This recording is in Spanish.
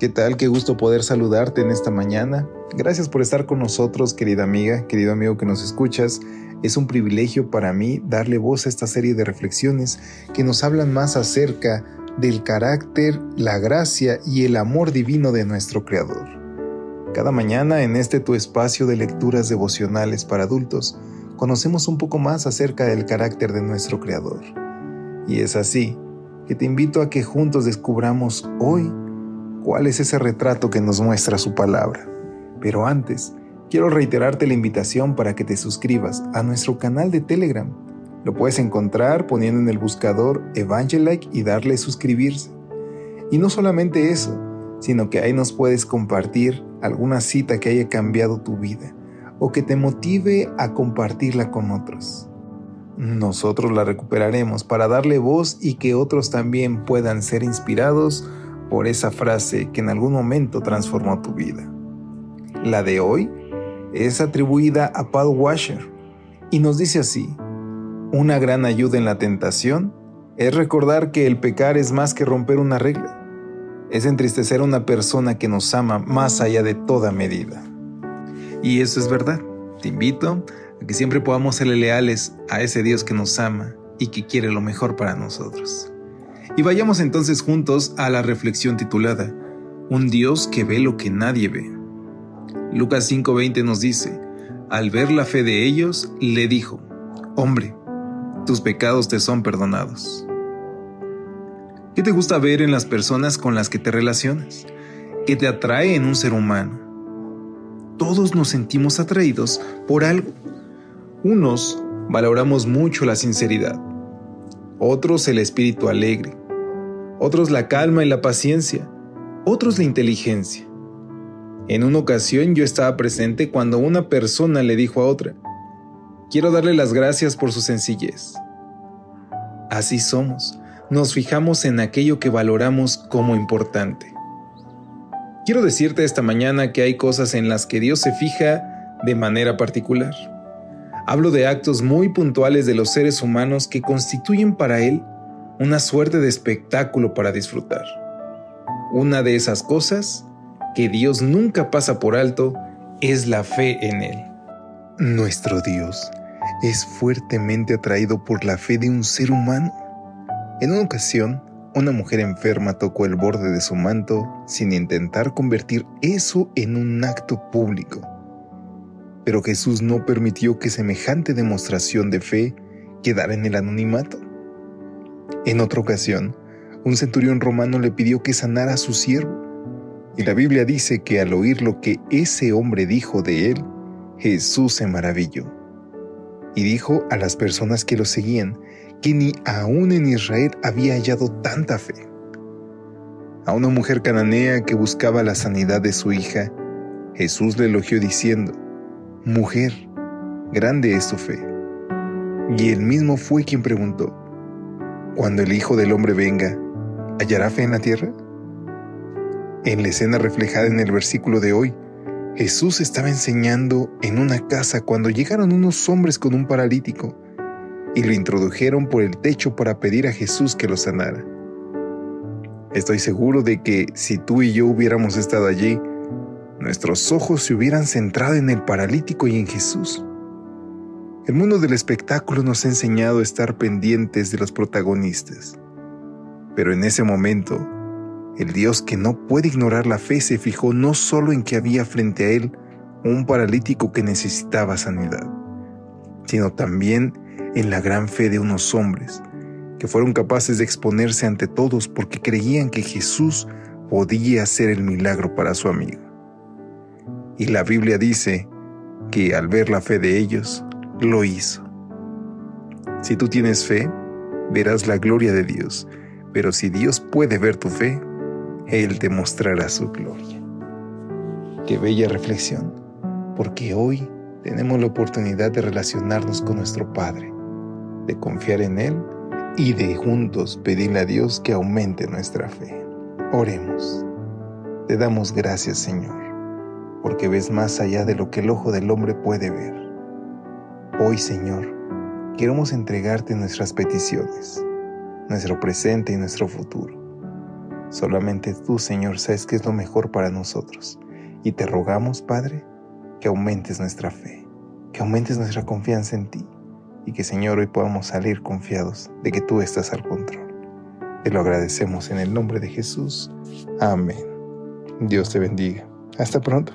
¿Qué tal? Qué gusto poder saludarte en esta mañana. Gracias por estar con nosotros, querida amiga, querido amigo que nos escuchas. Es un privilegio para mí darle voz a esta serie de reflexiones que nos hablan más acerca del carácter, la gracia y el amor divino de nuestro Creador. Cada mañana en este tu espacio de lecturas devocionales para adultos, conocemos un poco más acerca del carácter de nuestro Creador. Y es así que te invito a que juntos descubramos hoy cuál es ese retrato que nos muestra su palabra. Pero antes, quiero reiterarte la invitación para que te suscribas a nuestro canal de Telegram. Lo puedes encontrar poniendo en el buscador Evangelike y darle suscribirse. Y no solamente eso, sino que ahí nos puedes compartir alguna cita que haya cambiado tu vida o que te motive a compartirla con otros. Nosotros la recuperaremos para darle voz y que otros también puedan ser inspirados por esa frase que en algún momento transformó tu vida. La de hoy es atribuida a Paul Washer y nos dice así, una gran ayuda en la tentación es recordar que el pecar es más que romper una regla, es entristecer a una persona que nos ama más allá de toda medida. Y eso es verdad, te invito a que siempre podamos serle leales a ese Dios que nos ama y que quiere lo mejor para nosotros. Y vayamos entonces juntos a la reflexión titulada Un Dios que ve lo que nadie ve. Lucas 5:20 nos dice, al ver la fe de ellos, le dijo, Hombre, tus pecados te son perdonados. ¿Qué te gusta ver en las personas con las que te relacionas? ¿Qué te atrae en un ser humano? Todos nos sentimos atraídos por algo. Unos valoramos mucho la sinceridad, otros el espíritu alegre, otros la calma y la paciencia, otros la inteligencia. En una ocasión yo estaba presente cuando una persona le dijo a otra, quiero darle las gracias por su sencillez. Así somos, nos fijamos en aquello que valoramos como importante. Quiero decirte esta mañana que hay cosas en las que Dios se fija de manera particular. Hablo de actos muy puntuales de los seres humanos que constituyen para Él una suerte de espectáculo para disfrutar. Una de esas cosas que Dios nunca pasa por alto es la fe en Él. Nuestro Dios es fuertemente atraído por la fe de un ser humano. En una ocasión, una mujer enferma tocó el borde de su manto sin intentar convertir eso en un acto público. Pero Jesús no permitió que semejante demostración de fe quedara en el anonimato. En otra ocasión, un centurión romano le pidió que sanara a su siervo, y la Biblia dice que al oír lo que ese hombre dijo de él, Jesús se maravilló. Y dijo a las personas que lo seguían que ni aún en Israel había hallado tanta fe. A una mujer cananea que buscaba la sanidad de su hija, Jesús le elogió diciendo, Mujer, grande es tu fe. Y él mismo fue quien preguntó, Cuando el Hijo del Hombre venga, ¿hallará fe en la tierra? En la escena reflejada en el versículo de hoy, Jesús estaba enseñando en una casa cuando llegaron unos hombres con un paralítico y lo introdujeron por el techo para pedir a Jesús que lo sanara. Estoy seguro de que si tú y yo hubiéramos estado allí, nuestros ojos se hubieran centrado en el paralítico y en Jesús. El mundo del espectáculo nos ha enseñado a estar pendientes de los protagonistas. Pero en ese momento, el Dios que no puede ignorar la fe se fijó no solo en que había frente a él un paralítico que necesitaba sanidad, sino también en la gran fe de unos hombres que fueron capaces de exponerse ante todos porque creían que Jesús podía hacer el milagro para su amigo. Y la Biblia dice que al ver la fe de ellos, lo hizo. Si tú tienes fe, verás la gloria de Dios, pero si Dios puede ver tu fe, Él te mostrará su gloria. Qué bella reflexión, porque hoy tenemos la oportunidad de relacionarnos con nuestro Padre, de confiar en Él y de juntos pedirle a Dios que aumente nuestra fe. Oremos. Te damos gracias, Señor, porque ves más allá de lo que el ojo del hombre puede ver. Hoy, Señor, queremos entregarte nuestras peticiones, nuestro presente y nuestro futuro. Solamente tú, Señor, sabes qué es lo mejor para nosotros. Y te rogamos, Padre, que aumentes nuestra fe, que aumentes nuestra confianza en ti y que, Señor, hoy podamos salir confiados de que tú estás al control. Te lo agradecemos en el nombre de Jesús. Amén. Dios te bendiga. Hasta pronto.